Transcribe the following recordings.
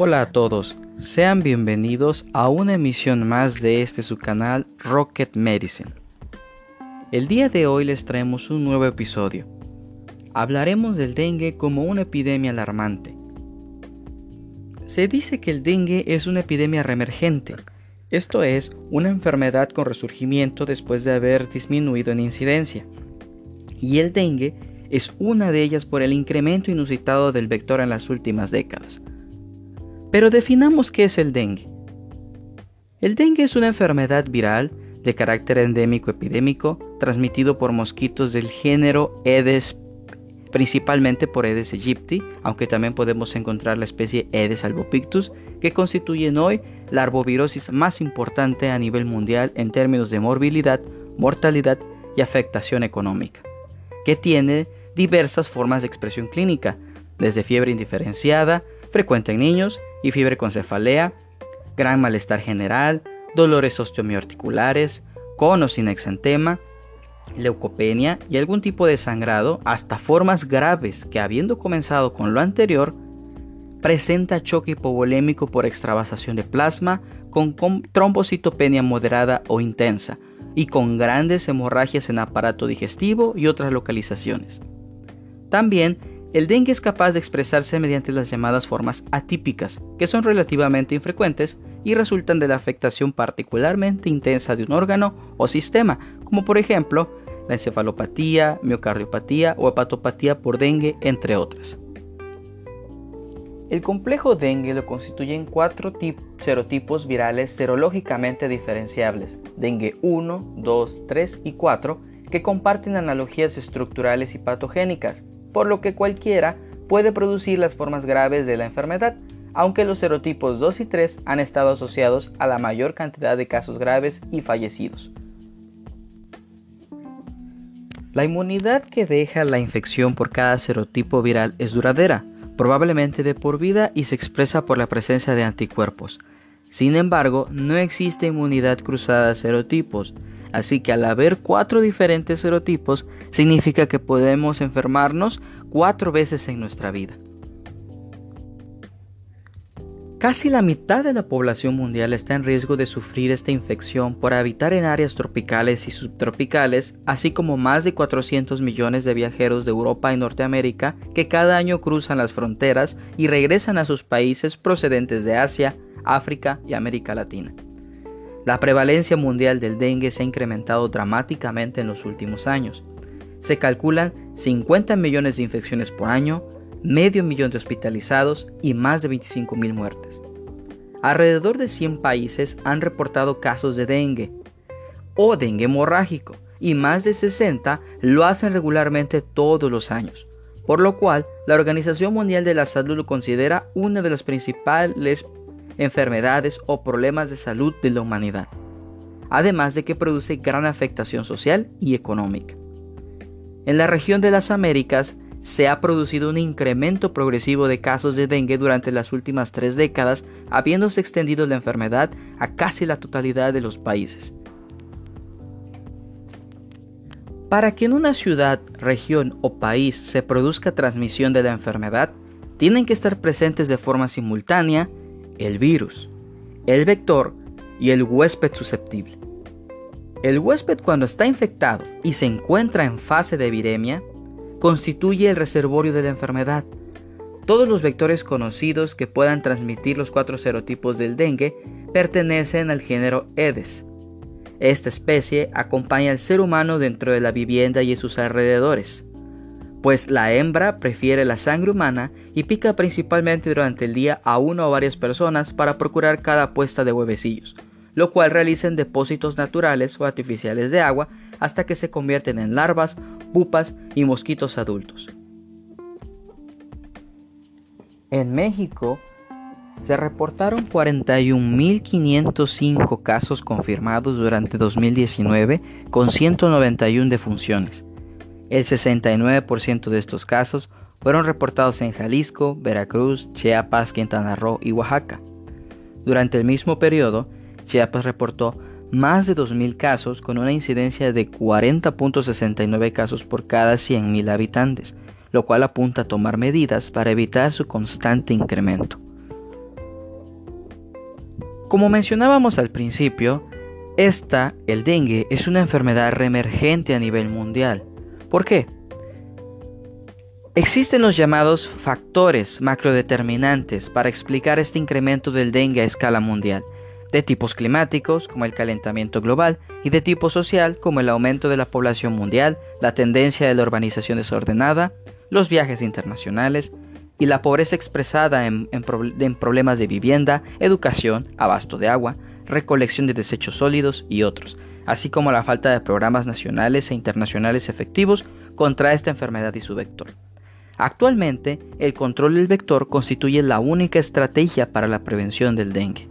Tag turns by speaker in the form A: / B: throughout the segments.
A: Hola a todos, sean bienvenidos a una emisión más de este su canal Rocket Medicine. El día de hoy les traemos un nuevo episodio. Hablaremos del dengue como una epidemia alarmante. Se dice que el dengue es una epidemia reemergente, esto es, una enfermedad con resurgimiento después de haber disminuido en incidencia. Y el dengue es una de ellas por el incremento inusitado del vector en las últimas décadas. Pero definamos qué es el dengue. El dengue es una enfermedad viral de carácter endémico epidémico transmitido por mosquitos del género Aedes, principalmente por Aedes aegypti, aunque también podemos encontrar la especie Aedes albopictus, que constituyen hoy la arbovirosis más importante a nivel mundial en términos de morbilidad, mortalidad y afectación económica, que tiene diversas formas de expresión clínica, desde fiebre indiferenciada, frecuente en niños, y fiebre con cefalea, gran malestar general, dolores osteomiarticulares, conos sin exantema, leucopenia y algún tipo de sangrado, hasta formas graves que habiendo comenzado con lo anterior, presenta choque hipovolémico por extravasación de plasma con, con trombocitopenia moderada o intensa y con grandes hemorragias en aparato digestivo y otras localizaciones. También el dengue es capaz de expresarse mediante las llamadas formas atípicas, que son relativamente infrecuentes y resultan de la afectación particularmente intensa de un órgano o sistema, como por ejemplo la encefalopatía, miocardiopatía o hepatopatía por dengue, entre otras. El complejo dengue lo constituyen cuatro serotipos virales serológicamente diferenciables, dengue 1, 2, 3 y 4, que comparten analogías estructurales y patogénicas, por lo que cualquiera puede producir las formas graves de la enfermedad, aunque los serotipos 2 y 3 han estado asociados a la mayor cantidad de casos graves y fallecidos. La inmunidad que deja la infección por cada serotipo viral es duradera, probablemente de por vida y se expresa por la presencia de anticuerpos. Sin embargo, no existe inmunidad cruzada de serotipos, Así que al haber cuatro diferentes serotipos, significa que podemos enfermarnos cuatro veces en nuestra vida. Casi la mitad de la población mundial está en riesgo de sufrir esta infección por habitar en áreas tropicales y subtropicales, así como más de 400 millones de viajeros de Europa y Norteamérica que cada año cruzan las fronteras y regresan a sus países procedentes de Asia, África y América Latina. La prevalencia mundial del dengue se ha incrementado dramáticamente en los últimos años. Se calculan 50 millones de infecciones por año, medio millón de hospitalizados y más de 25 mil muertes. Alrededor de 100 países han reportado casos de dengue o dengue hemorrágico y más de 60 lo hacen regularmente todos los años, por lo cual la Organización Mundial de la Salud lo considera una de las principales enfermedades o problemas de salud de la humanidad, además de que produce gran afectación social y económica. En la región de las Américas se ha producido un incremento progresivo de casos de dengue durante las últimas tres décadas, habiéndose extendido la enfermedad a casi la totalidad de los países. Para que en una ciudad, región o país se produzca transmisión de la enfermedad, tienen que estar presentes de forma simultánea el virus, el vector y el huésped susceptible. El huésped cuando está infectado y se encuentra en fase de epidemia, constituye el reservorio de la enfermedad. Todos los vectores conocidos que puedan transmitir los cuatro serotipos del dengue pertenecen al género Aedes. Esta especie acompaña al ser humano dentro de la vivienda y en sus alrededores pues la hembra prefiere la sangre humana y pica principalmente durante el día a una o varias personas para procurar cada puesta de huevecillos, lo cual realiza en depósitos naturales o artificiales de agua hasta que se convierten en larvas, pupas y mosquitos adultos. En México se reportaron 41.505 casos confirmados durante 2019 con 191 defunciones el 69% de estos casos fueron reportados en Jalisco, Veracruz, Chiapas, Quintana Roo y Oaxaca. Durante el mismo periodo, Chiapas reportó más de 2.000 casos con una incidencia de 40.69 casos por cada 100.000 habitantes, lo cual apunta a tomar medidas para evitar su constante incremento. Como mencionábamos al principio, esta, el dengue, es una enfermedad reemergente a nivel mundial. ¿Por qué? Existen los llamados factores macrodeterminantes para explicar este incremento del dengue a escala mundial, de tipos climáticos como el calentamiento global y de tipo social como el aumento de la población mundial, la tendencia de la urbanización desordenada, los viajes internacionales y la pobreza expresada en, en problemas de vivienda, educación, abasto de agua, recolección de desechos sólidos y otros, así como la falta de programas nacionales e internacionales efectivos contra esta enfermedad y su vector. Actualmente, el control del vector constituye la única estrategia para la prevención del dengue.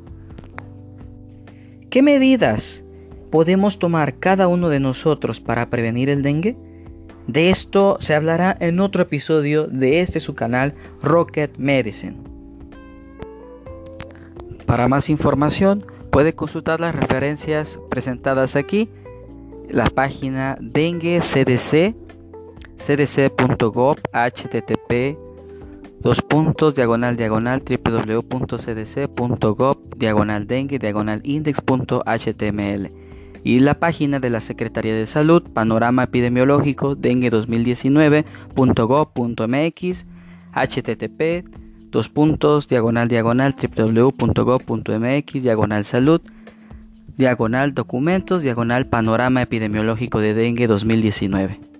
A: ¿Qué medidas podemos tomar cada uno de nosotros para prevenir el dengue? De esto se hablará en otro episodio de este su canal Rocket Medicine. Para más información puede consultar las referencias presentadas aquí, la página Dengue CDC cdc.gov http dos puntos diagonal diagonal www.cdc.gov diagonal dengue diagonal index.html y la página de la Secretaría de Salud Panorama Epidemiológico Dengue 2019.gov.mx http dos puntos diagonal diagonal www.gov.mx diagonal salud diagonal documentos diagonal panorama epidemiológico de dengue 2019